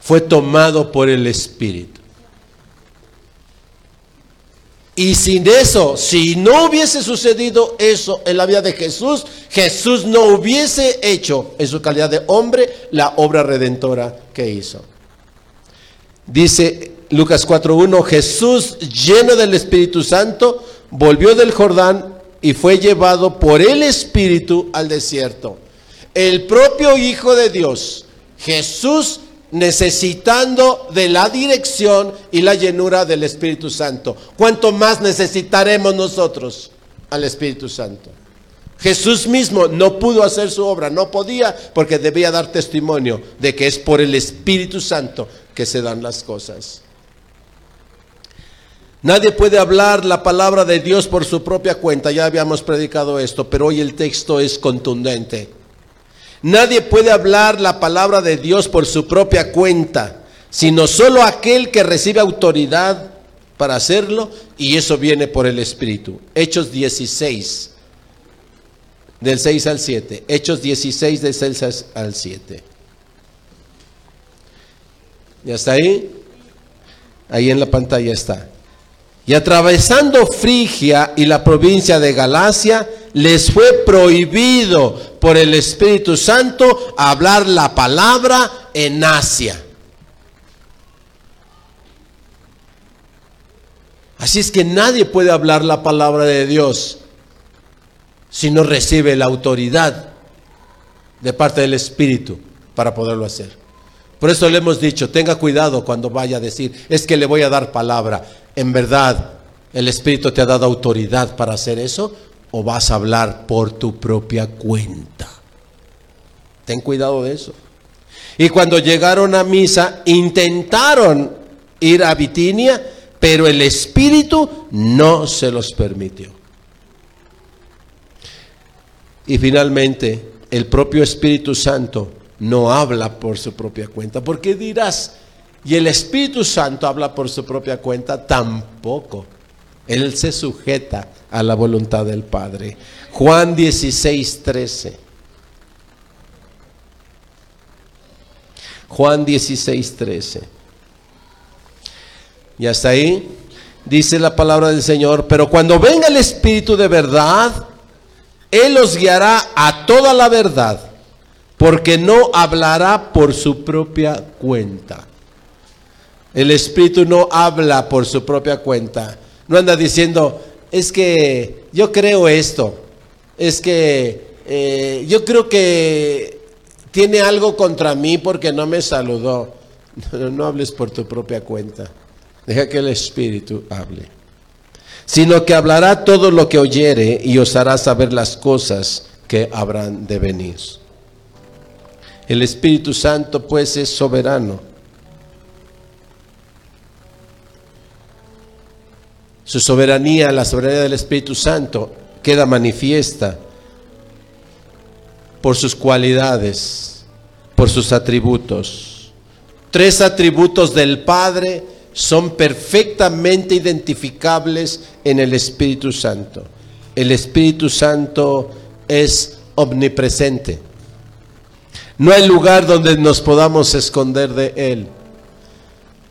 [SPEAKER 2] fue tomado por el Espíritu. Y sin eso, si no hubiese sucedido eso en la vida de Jesús, Jesús no hubiese hecho en su calidad de hombre la obra redentora que hizo. Dice Lucas 4.1, Jesús lleno del Espíritu Santo volvió del Jordán y fue llevado por el Espíritu al desierto. El propio Hijo de Dios, Jesús, necesitando de la dirección y la llenura del Espíritu Santo. ¿Cuánto más necesitaremos nosotros al Espíritu Santo? Jesús mismo no pudo hacer su obra, no podía porque debía dar testimonio de que es por el Espíritu Santo que se dan las cosas. Nadie puede hablar la palabra de Dios por su propia cuenta, ya habíamos predicado esto, pero hoy el texto es contundente. Nadie puede hablar la palabra de Dios por su propia cuenta, sino solo aquel que recibe autoridad para hacerlo y eso viene por el Espíritu. Hechos 16, del 6 al 7. Hechos 16, del 6 al 7. ¿Ya está ahí? Ahí en la pantalla está. Y atravesando Frigia y la provincia de Galacia, les fue prohibido por el Espíritu Santo hablar la palabra en Asia. Así es que nadie puede hablar la palabra de Dios si no recibe la autoridad de parte del Espíritu para poderlo hacer. Por eso le hemos dicho, tenga cuidado cuando vaya a decir, es que le voy a dar palabra en verdad el Espíritu te ha dado autoridad para hacer eso o vas a hablar por tu propia cuenta. Ten cuidado de eso. Y cuando llegaron a misa, intentaron ir a Bitinia, pero el Espíritu no se los permitió. Y finalmente, el propio Espíritu Santo no habla por su propia cuenta. ¿Por qué dirás? Y el Espíritu Santo habla por su propia cuenta tampoco. Él se sujeta a la voluntad del Padre. Juan 16, 13. Juan 16, 13. Y hasta ahí dice la palabra del Señor, pero cuando venga el Espíritu de verdad, Él os guiará a toda la verdad, porque no hablará por su propia cuenta. El Espíritu no habla por su propia cuenta. No anda diciendo, es que yo creo esto, es que eh, yo creo que tiene algo contra mí porque no me saludó. No, no hables por tu propia cuenta. Deja que el Espíritu hable. Sino que hablará todo lo que oyere y os hará saber las cosas que habrán de venir. El Espíritu Santo pues es soberano. Su soberanía, la soberanía del Espíritu Santo queda manifiesta por sus cualidades, por sus atributos. Tres atributos del Padre son perfectamente identificables en el Espíritu Santo. El Espíritu Santo es omnipresente. No hay lugar donde nos podamos esconder de Él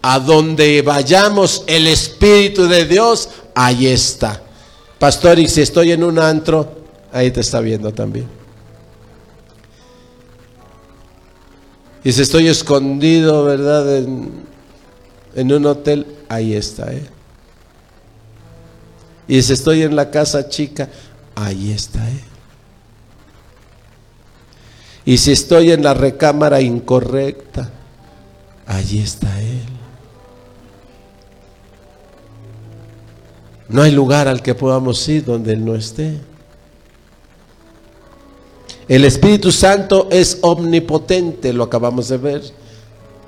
[SPEAKER 2] a donde vayamos el Espíritu de Dios, ahí está. Pastor, y si estoy en un antro, ahí te está viendo también. Y si estoy escondido, ¿verdad? En, un hotel, ahí está. ¿eh? Y si estoy en la casa chica, ahí está. ¿eh? Y si estoy en la recámara incorrecta, ahí está Él. No hay lugar al que podamos ir donde Él no esté. El Espíritu Santo es omnipotente, lo acabamos de ver.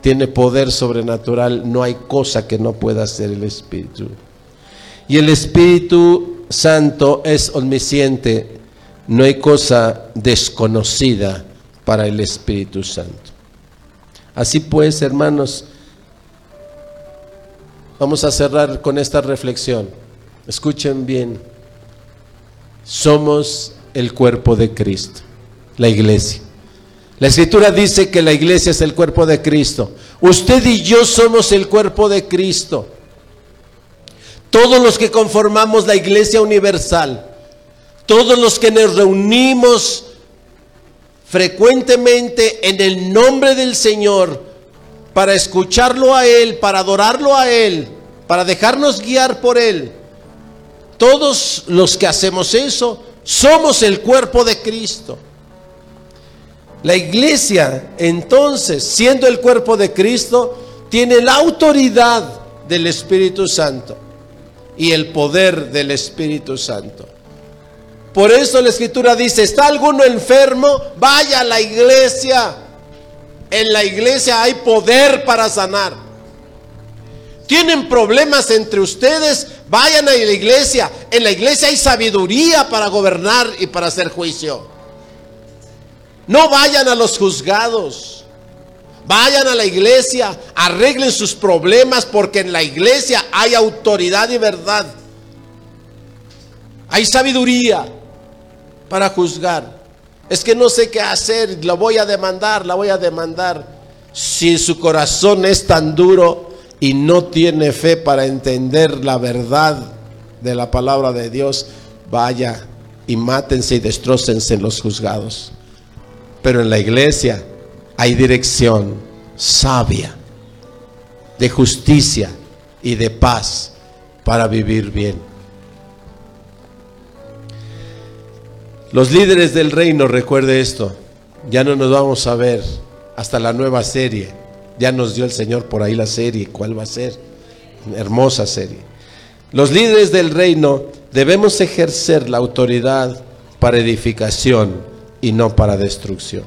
[SPEAKER 2] Tiene poder sobrenatural, no hay cosa que no pueda hacer el Espíritu. Y el Espíritu Santo es omnisciente, no hay cosa desconocida para el Espíritu Santo. Así pues, hermanos, vamos a cerrar con esta reflexión. Escuchen bien, somos el cuerpo de Cristo, la iglesia. La escritura dice que la iglesia es el cuerpo de Cristo. Usted y yo somos el cuerpo de Cristo. Todos los que conformamos la iglesia universal, todos los que nos reunimos frecuentemente en el nombre del Señor para escucharlo a Él, para adorarlo a Él, para dejarnos guiar por Él, todos los que hacemos eso somos el cuerpo de Cristo. La iglesia, entonces, siendo el cuerpo de Cristo, tiene la autoridad del Espíritu Santo y el poder del Espíritu Santo. Por eso la escritura dice, ¿está alguno enfermo? Vaya a la iglesia. En la iglesia hay poder para sanar tienen problemas entre ustedes, vayan a la iglesia. En la iglesia hay sabiduría para gobernar y para hacer juicio. No vayan a los juzgados. Vayan a la iglesia, arreglen sus problemas porque en la iglesia hay autoridad y verdad. Hay sabiduría para juzgar. Es que no sé qué hacer, la voy a demandar, la voy a demandar. Si su corazón es tan duro, y no tiene fe para entender la verdad de la palabra de Dios, vaya y mátense y destrócense en los juzgados. Pero en la iglesia hay dirección sabia, de justicia y de paz para vivir bien. Los líderes del reino, recuerde esto, ya no nos vamos a ver hasta la nueva serie ya nos dio el Señor por ahí la serie. ¿Cuál va a ser? hermosa serie. Los líderes del reino debemos ejercer la autoridad para edificación y no para destrucción.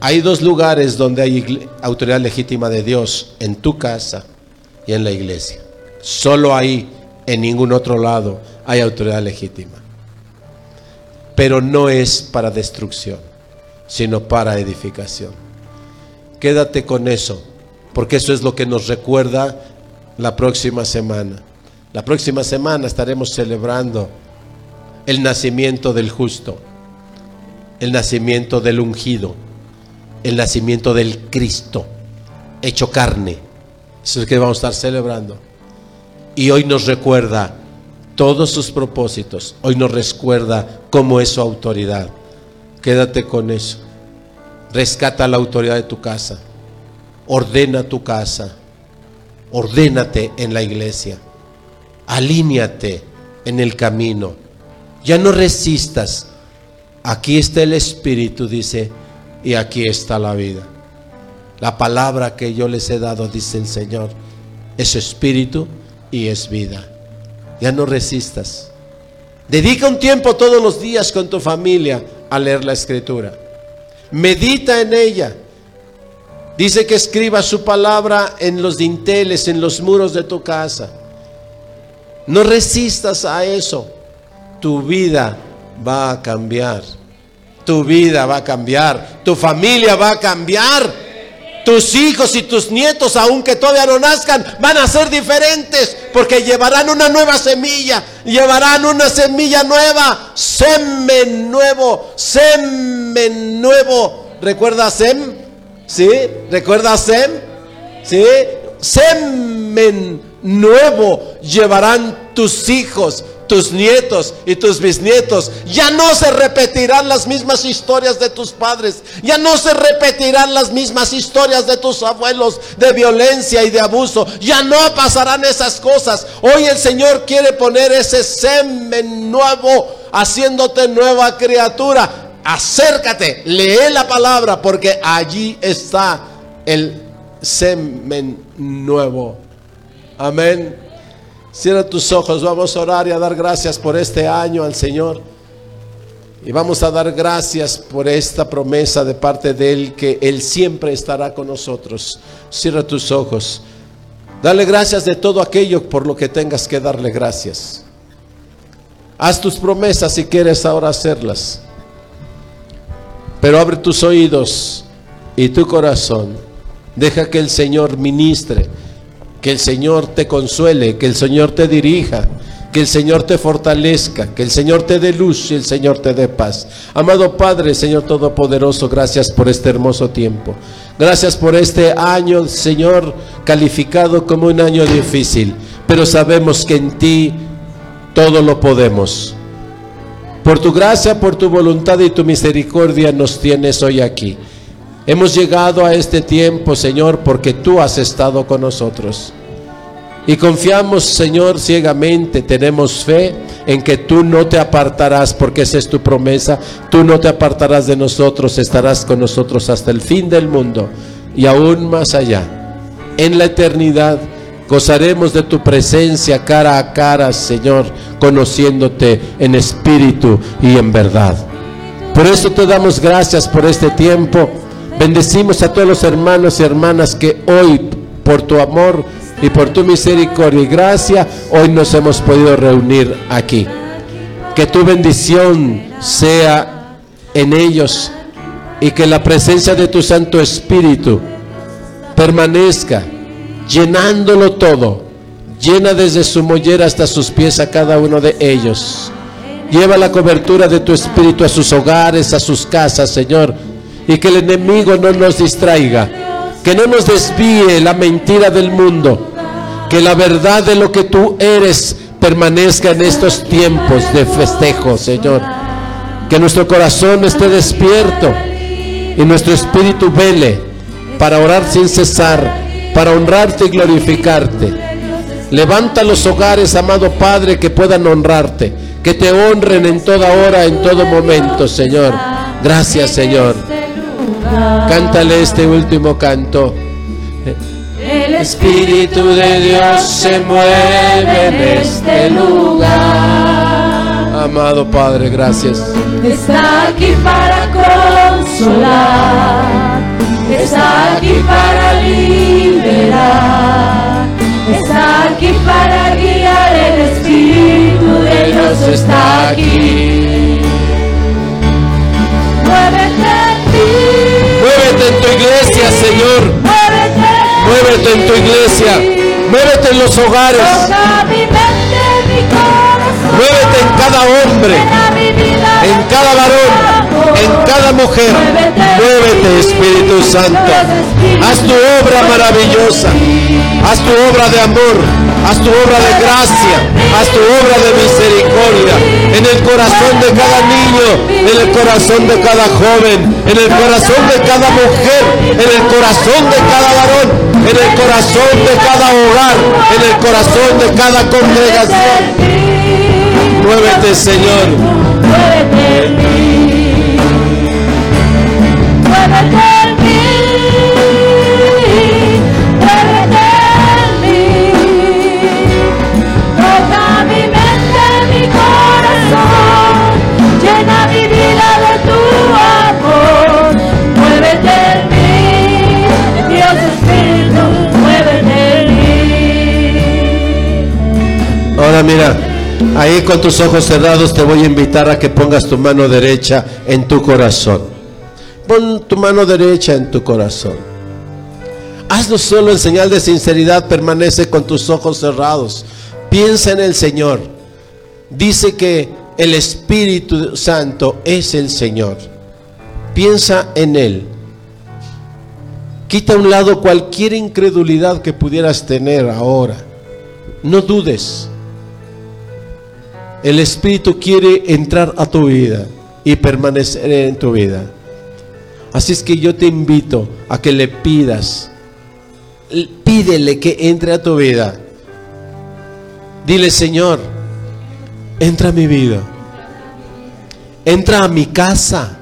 [SPEAKER 2] Hay dos lugares donde hay autoridad legítima de Dios, en tu casa y en la iglesia. Solo ahí, en ningún otro lado, hay autoridad legítima. pero no es para destrucción, sino para edificación. Quédate con eso, porque eso es lo que nos recuerda la próxima semana. La próxima semana estaremos celebrando el nacimiento del justo, el nacimiento del ungido, el nacimiento del Cristo hecho carne. Eso es lo que vamos a estar celebrando. Y hoy nos recuerda todos sus propósitos. Hoy nos recuerda cómo es su autoridad. Quédate con eso. Rescata la autoridad de tu casa. Ordena tu casa. Ordénate en la iglesia. Alíñate en el camino. Ya no resistas. Aquí está el Espíritu, dice, y aquí está la vida. La palabra que yo les he dado, dice el Señor, es espíritu y es vida. Ya no resistas. Dedica un tiempo todos los días con tu familia a leer la escritura. Medita en ella. Dice que escriba su palabra en los dinteles, en los muros de tu casa. No resistas a eso. Tu vida va a cambiar. Tu vida va a cambiar. Tu familia va a cambiar. Tus hijos y tus nietos, aunque todavía no nazcan, van a ser diferentes porque llevarán una nueva semilla, llevarán una semilla nueva, semen nuevo, semen nuevo. ¿Recuerda Sem? ¿Sí? ¿Recuerda Sem? ¿Sí? Semen nuevo llevarán tus hijos, tus nietos y tus bisnietos. Ya no se repetirán las mismas historias de tus padres. Ya no se repetirán las mismas historias de tus abuelos de violencia y de abuso. Ya no pasarán esas cosas. Hoy el Señor quiere poner ese semen nuevo, haciéndote nueva criatura. Acércate, lee la palabra porque allí está el semen nuevo. Amén. Cierra tus ojos, vamos a orar y a dar gracias por este año al Señor. Y vamos a dar gracias por esta promesa de parte de Él, que Él siempre estará con nosotros. Cierra tus ojos. Dale gracias de todo aquello por lo que tengas que darle gracias. Haz tus promesas si quieres ahora hacerlas. Pero abre tus oídos y tu corazón. Deja que el Señor ministre que el Señor te consuele, que el Señor te dirija, que el Señor te fortalezca, que el Señor te dé luz y el Señor te dé paz. Amado Padre, Señor Todopoderoso, gracias por este hermoso tiempo. Gracias por este año, Señor, calificado como un año difícil, pero sabemos que en ti todo lo podemos. Por tu gracia, por tu voluntad y tu misericordia nos tienes hoy aquí. Hemos llegado a este tiempo, Señor, porque tú has estado con nosotros. Y confiamos, Señor, ciegamente, tenemos fe en que tú no te apartarás, porque esa es tu promesa, tú no te apartarás de nosotros, estarás con nosotros hasta el fin del mundo y aún más allá. En la eternidad gozaremos de tu presencia cara a cara, Señor, conociéndote en espíritu y en verdad. Por eso te damos gracias por este tiempo Bendecimos a todos los hermanos y hermanas que hoy, por tu amor y por tu misericordia y gracia, hoy nos hemos podido reunir aquí. Que tu bendición sea en ellos y que la presencia de tu Santo Espíritu permanezca llenándolo todo. Llena desde su mollera hasta sus pies a cada uno de ellos. Lleva la cobertura de tu Espíritu a sus hogares, a sus casas, Señor y que el enemigo no nos distraiga, que no nos desvíe la mentira del mundo, que la verdad de lo que tú eres permanezca en estos tiempos de festejo, Señor. Que nuestro corazón esté despierto y nuestro espíritu vele para orar sin cesar, para honrarte y glorificarte. Levanta los hogares, amado Padre, que puedan honrarte, que te honren en toda hora, en todo momento, Señor. Gracias, Señor. Cántale este último canto.
[SPEAKER 1] El Espíritu de Dios se mueve en este lugar.
[SPEAKER 2] Amado Padre, gracias.
[SPEAKER 1] Está aquí para consolar. Está aquí para liberar. Está aquí para guiar. El Espíritu de Dios está aquí.
[SPEAKER 2] Muévete Señor. Muévete en tu iglesia. Muévete en los hogares. Muévete en cada hombre en cada varón, en cada mujer. Muévete, Espíritu Santo. Haz tu obra maravillosa. Haz tu obra de amor. Haz tu obra de gracia. Haz tu obra de misericordia. En el corazón de cada niño. En el corazón de cada joven. En el corazón de cada mujer. En el corazón de cada varón. En el corazón de cada hogar. En el corazón de cada congregación. Muévete, Señor.
[SPEAKER 3] Muévete en mí. Muévete en mí. Muévete en mí. Toca mi mente, mi corazón. Llena mi vida de tu amor. Muévete en mí. Dios Espíritu, muévete en mí.
[SPEAKER 2] Ahora mira, ahí con tus ojos cerrados te voy a invitar a que pongas tu mano derecha en tu corazón. Pon tu mano derecha en tu corazón. Hazlo solo en señal de sinceridad, permanece con tus ojos cerrados. Piensa en el Señor. Dice que el Espíritu Santo es el Señor. Piensa en Él. Quita a un lado cualquier incredulidad que pudieras tener ahora. No dudes. El Espíritu quiere entrar a tu vida y permanecer en tu vida. Así es que yo te invito a que le pidas, pídele que entre a tu vida. Dile, Señor, entra a mi vida, entra a mi casa,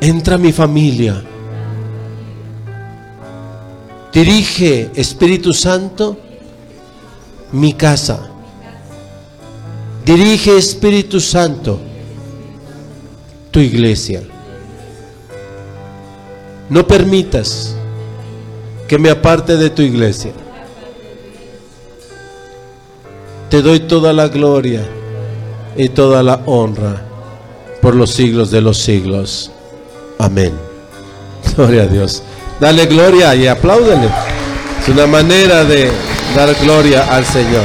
[SPEAKER 2] entra a mi familia. Dirige, Espíritu Santo, mi casa. Dirige Espíritu Santo tu iglesia. No permitas que me aparte de tu iglesia. Te doy toda la gloria y toda la honra por los siglos de los siglos. Amén. Gloria a Dios. Dale gloria y apláudele. Es una manera de dar gloria al Señor.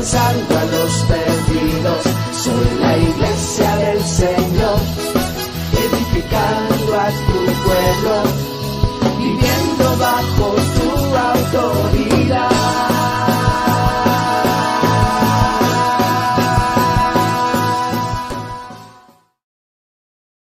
[SPEAKER 1] alcanzando a los perdidos. Soy la iglesia del Señor, edificando a tu pueblo,